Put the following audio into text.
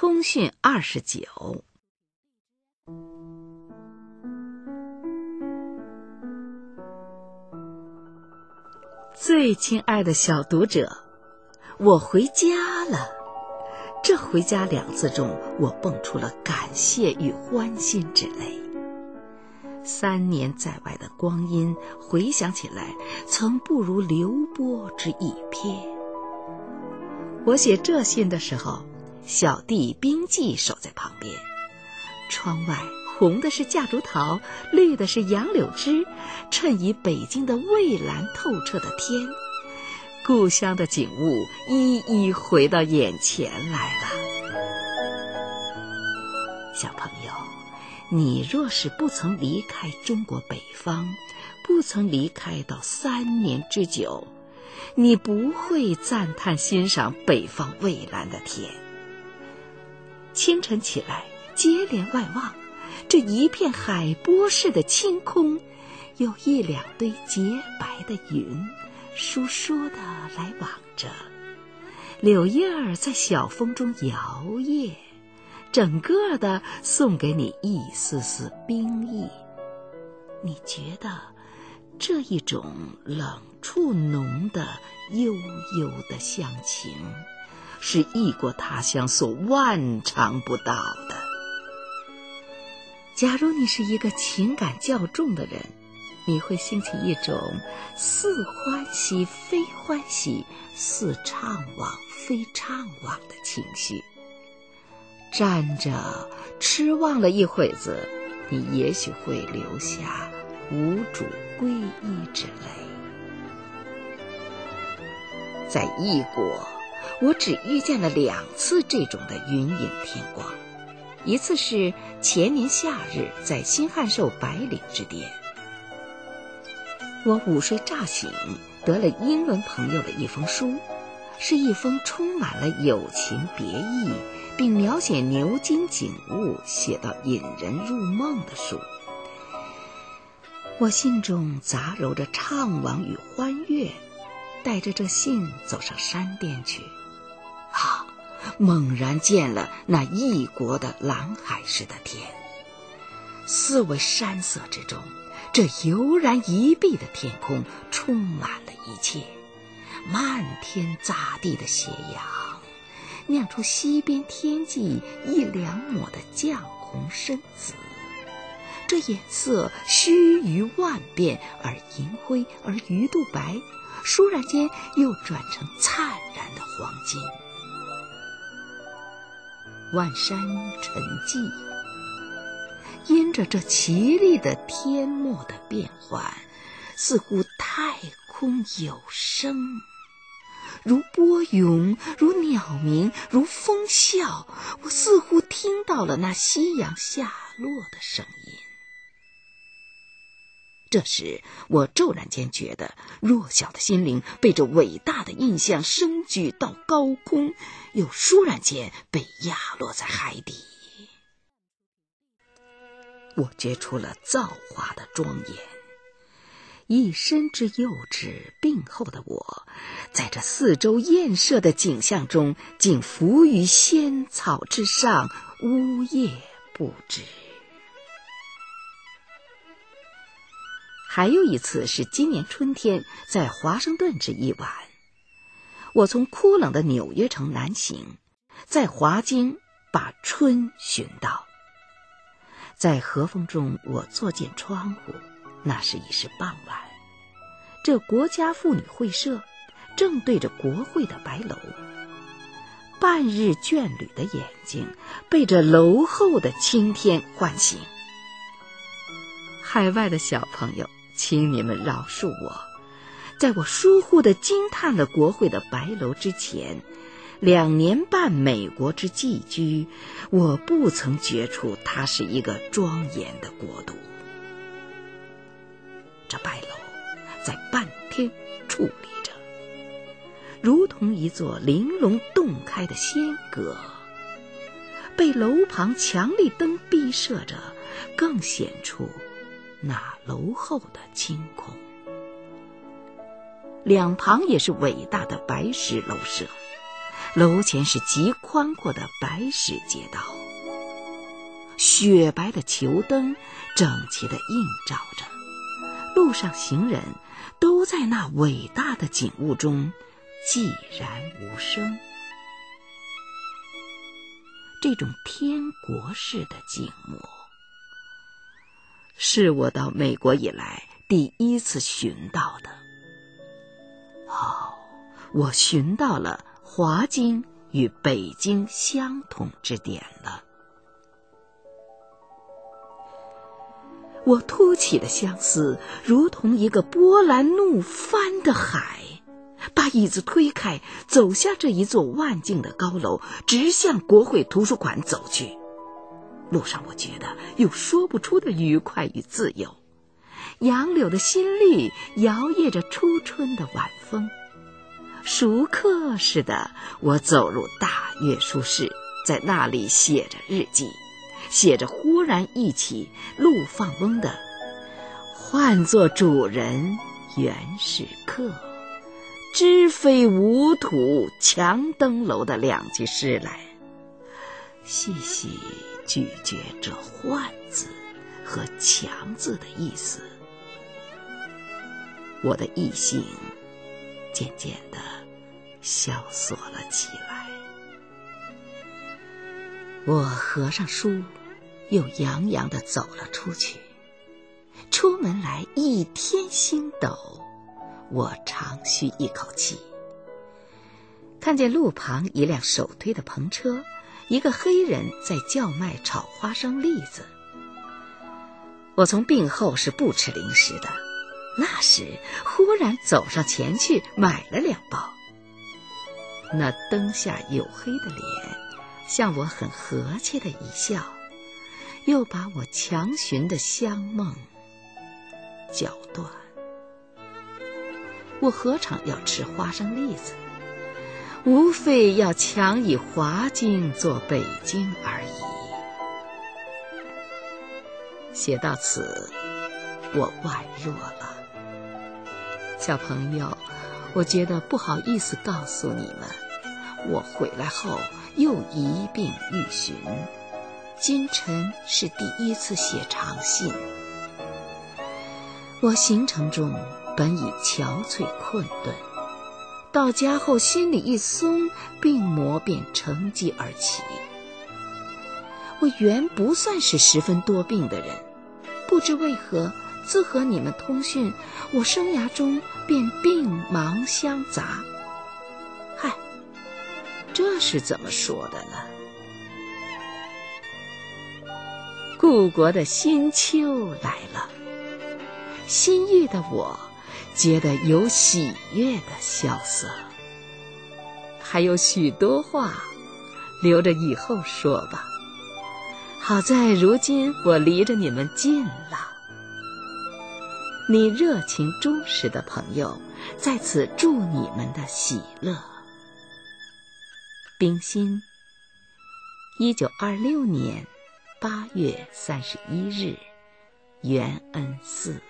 通讯二十九，最亲爱的小读者，我回家了。这“回家”两字中，我蹦出了感谢与欢欣之泪。三年在外的光阴，回想起来，曾不如流波之一瞥。我写这信的时候。小弟冰记守在旁边，窗外红的是夹竹桃，绿的是杨柳枝，衬以北京的蔚蓝透彻的天，故乡的景物一一回到眼前来了。小朋友，你若是不曾离开中国北方，不曾离开到三年之久，你不会赞叹欣赏北方蔚蓝的天。清晨起来，接连外望，这一片海波似的青空，有一两堆洁白的云，疏疏的来往着。柳叶儿在小风中摇曳，整个的送给你一丝丝冰意。你觉得这一种冷处浓的悠悠的乡情。是异国他乡所万尝不到的。假如你是一个情感较重的人，你会兴起一种似欢喜非欢喜、似怅惘非怅惘的情绪。站着痴望了一会子，你也许会流下无主归依之泪。在异国。我只遇见了两次这种的云影天光，一次是前年夏日在新汉寿白岭之巅，我午睡乍醒，得了英伦朋友的一封书，是一封充满了友情别意，并描写牛津景物写到引人入梦的书。我心中杂糅着怅惘与欢悦，带着这信走上山巅去。猛然见了那异国的蓝海似的天，四维山色之中，这悠然一碧的天空充满了一切。漫天匝地的斜阳，酿出西边天际一两抹的绛红深紫。这颜色须臾万变，而银灰，而鱼肚白，倏然间又转成灿然的黄金。万山沉寂，因着这奇丽的天幕的变幻，似乎太空有声，如波涌，如鸟鸣，如风啸。我似乎听到了那夕阳下落的声音。这时，我骤然间觉得，弱小的心灵被这伟大的印象升举到高空，又倏然间被压落在海底。我觉出了造化的庄严，一身之幼稚病后的我，在这四周艳射的景象中，竟浮于仙草之上，呜咽不止。还有一次是今年春天，在华盛顿这一晚，我从枯冷的纽约城南行，在华京把春寻到。在和风中，我坐进窗户，那时已是傍晚。这国家妇女会社正对着国会的白楼，半日倦旅的眼睛被这楼后的青天唤醒。海外的小朋友。请你们饶恕我，在我疏忽的惊叹了国会的白楼之前，两年半美国之寄居，我不曾觉出它是一个庄严的国度。这白楼在半天矗立着，如同一座玲珑洞开的仙阁，被楼旁强力灯逼射着，更显出。那楼后的青空，两旁也是伟大的白石楼舍，楼前是极宽阔的白石街道，雪白的球灯整齐地映照着，路上行人都在那伟大的景物中寂然无声。这种天国式的静默，是我到美国以来第一次寻到的。哦，我寻到了华经与北京相同之点了。我突起的相思，如同一个波澜怒翻的海。把椅子推开，走下这一座万径的高楼，直向国会图书馆走去。路上，我觉得有说不出的愉快与自由。杨柳的新绿摇曳着初春的晚风。熟客似的，我走入大阅书室，在那里写着日记，写着忽然忆起陆放翁的“唤作主人原是客”。知非吾土强登楼的两句诗来，细细咀嚼这“换”字和“强”字的意思，我的异性渐渐的萧索了起来。我合上书，又洋洋的走了出去。出门来，一天星斗。我长吁一口气，看见路旁一辆手推的篷车，一个黑人在叫卖炒花生栗子。我从病后是不吃零食的，那时忽然走上前去买了两包。那灯下黝黑的脸，向我很和气的一笑，又把我强寻的香梦搅断。我何尝要吃花生栗子？无非要强以华经做北京而已。写到此，我宛若了。小朋友，我觉得不好意思告诉你们，我回来后又一病欲寻。今晨是第一次写长信。我行程中。本已憔悴困顿，到家后心里一松，病魔便乘机而起。我原不算是十分多病的人，不知为何自和你们通讯，我生涯中便病忙相杂。嗨，这是怎么说的呢？故国的新秋来了，新遇的我。觉得有喜悦的萧瑟，还有许多话，留着以后说吧。好在如今我离着你们近了。你热情忠实的朋友，在此祝你们的喜乐。冰心，一九二六年八月三十一日，元恩寺。